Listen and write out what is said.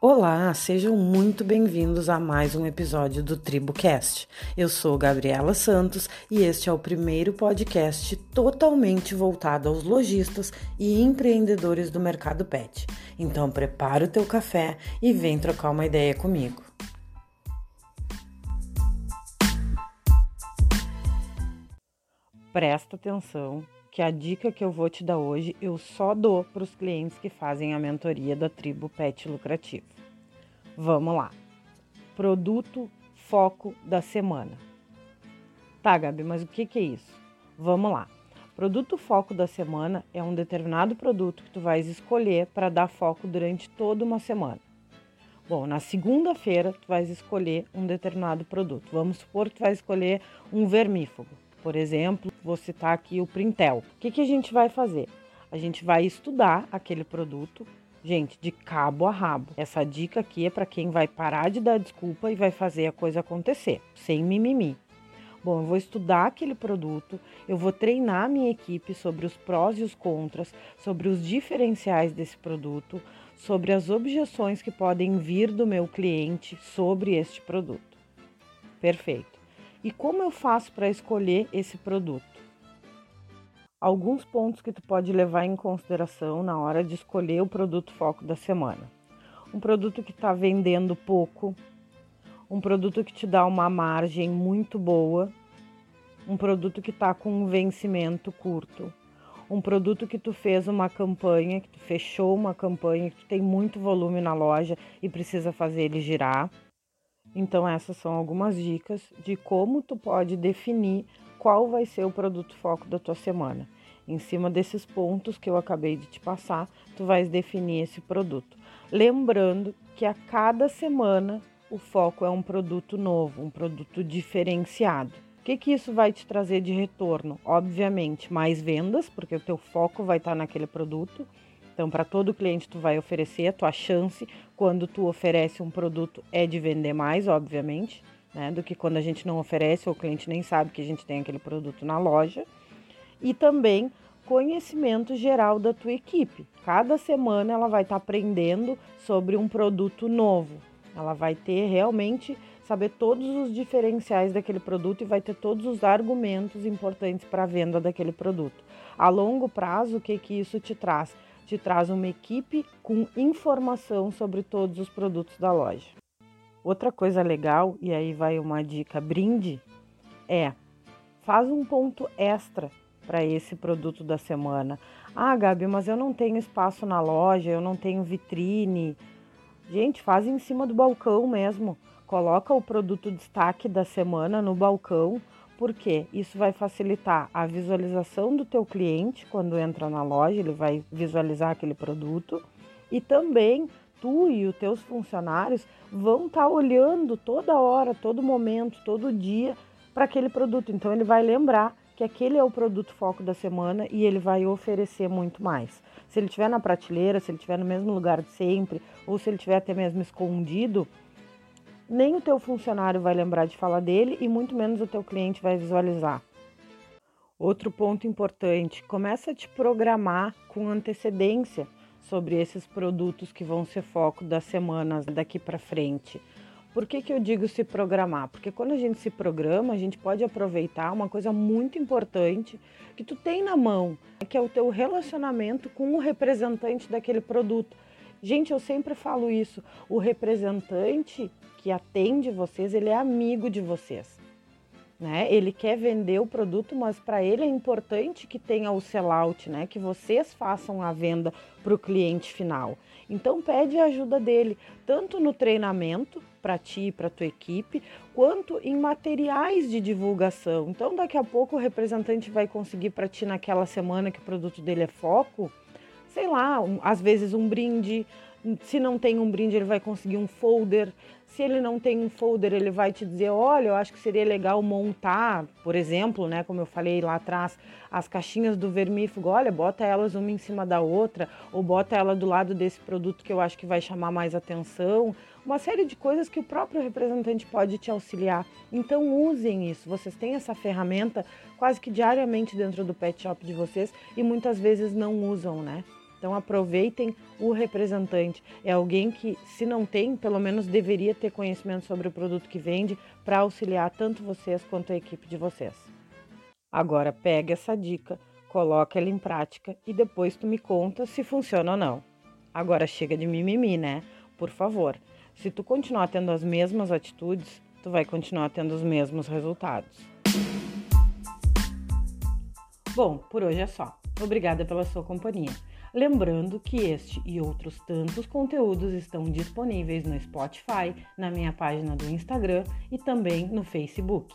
Olá, sejam muito bem-vindos a mais um episódio do TribuCast. Eu sou Gabriela Santos e este é o primeiro podcast totalmente voltado aos lojistas e empreendedores do mercado pet. Então prepara o teu café e vem trocar uma ideia comigo. Presta atenção que a dica que eu vou te dar hoje eu só dou para os clientes que fazem a mentoria da tribo Pet Lucrativo. Vamos lá. Produto foco da semana. Tá, Gabi, mas o que, que é isso? Vamos lá. Produto foco da semana é um determinado produto que tu vais escolher para dar foco durante toda uma semana. Bom, na segunda-feira tu vais escolher um determinado produto. Vamos supor que tu vai escolher um vermífugo. Por exemplo, vou citar aqui o Printel. O que, que a gente vai fazer? A gente vai estudar aquele produto, gente, de cabo a rabo. Essa dica aqui é para quem vai parar de dar desculpa e vai fazer a coisa acontecer, sem mimimi. Bom, eu vou estudar aquele produto, eu vou treinar a minha equipe sobre os prós e os contras, sobre os diferenciais desse produto, sobre as objeções que podem vir do meu cliente sobre este produto. Perfeito. E como eu faço para escolher esse produto? Alguns pontos que tu pode levar em consideração na hora de escolher o produto foco da semana. Um produto que está vendendo pouco, um produto que te dá uma margem muito boa, um produto que está com um vencimento curto, um produto que tu fez uma campanha, que tu fechou uma campanha, que tu tem muito volume na loja e precisa fazer ele girar então essas são algumas dicas de como tu pode definir qual vai ser o produto foco da tua semana. Em cima desses pontos que eu acabei de te passar, tu vais definir esse produto. Lembrando que a cada semana o foco é um produto novo, um produto diferenciado. O que, que isso vai te trazer de retorno? Obviamente, mais vendas, porque o teu foco vai estar naquele produto então, para todo cliente tu vai oferecer a tua chance quando tu oferece um produto é de vender mais, obviamente, né, do que quando a gente não oferece ou o cliente nem sabe que a gente tem aquele produto na loja. E também conhecimento geral da tua equipe. Cada semana ela vai estar tá aprendendo sobre um produto novo. Ela vai ter realmente saber todos os diferenciais daquele produto e vai ter todos os argumentos importantes para a venda daquele produto. A longo prazo, o que que isso te traz? Te traz uma equipe com informação sobre todos os produtos da loja. Outra coisa legal, e aí vai uma dica brinde, é faz um ponto extra para esse produto da semana. Ah, Gabi, mas eu não tenho espaço na loja, eu não tenho vitrine. Gente, faz em cima do balcão mesmo. Coloca o produto destaque da semana no balcão porque isso vai facilitar a visualização do teu cliente quando entra na loja, ele vai visualizar aquele produto e também tu e os teus funcionários vão estar tá olhando toda hora, todo momento, todo dia para aquele produto. Então ele vai lembrar que aquele é o produto foco da semana e ele vai oferecer muito mais. Se ele estiver na prateleira, se ele estiver no mesmo lugar de sempre, ou se ele estiver até mesmo escondido, nem o teu funcionário vai lembrar de falar dele e muito menos o teu cliente vai visualizar. Outro ponto importante, começa a te programar com antecedência sobre esses produtos que vão ser foco das semanas daqui para frente. Por que, que eu digo se programar? Porque quando a gente se programa, a gente pode aproveitar uma coisa muito importante que tu tem na mão, que é o teu relacionamento com o representante daquele produto. Gente, eu sempre falo isso. O representante que atende vocês, ele é amigo de vocês. Né? Ele quer vender o produto, mas para ele é importante que tenha o sellout, né? Que vocês façam a venda para o cliente final. Então pede a ajuda dele, tanto no treinamento para ti e para tua equipe, quanto em materiais de divulgação. Então daqui a pouco o representante vai conseguir para ti naquela semana que o produto dele é foco, sei lá, um, às vezes um brinde. Se não tem um brinde, ele vai conseguir um folder. Se ele não tem um folder, ele vai te dizer: olha, eu acho que seria legal montar, por exemplo, né, como eu falei lá atrás, as caixinhas do vermífugo. Olha, bota elas uma em cima da outra, ou bota ela do lado desse produto que eu acho que vai chamar mais atenção. Uma série de coisas que o próprio representante pode te auxiliar. Então, usem isso. Vocês têm essa ferramenta quase que diariamente dentro do pet shop de vocês e muitas vezes não usam, né? Então aproveitem o representante. É alguém que, se não tem, pelo menos deveria ter conhecimento sobre o produto que vende para auxiliar tanto vocês quanto a equipe de vocês. Agora pega essa dica, coloca ela em prática e depois tu me conta se funciona ou não. Agora chega de mimimi, né? Por favor. Se tu continuar tendo as mesmas atitudes, tu vai continuar tendo os mesmos resultados. Bom, por hoje é só. Obrigada pela sua companhia. Lembrando que este e outros tantos conteúdos estão disponíveis no Spotify, na minha página do Instagram e também no Facebook.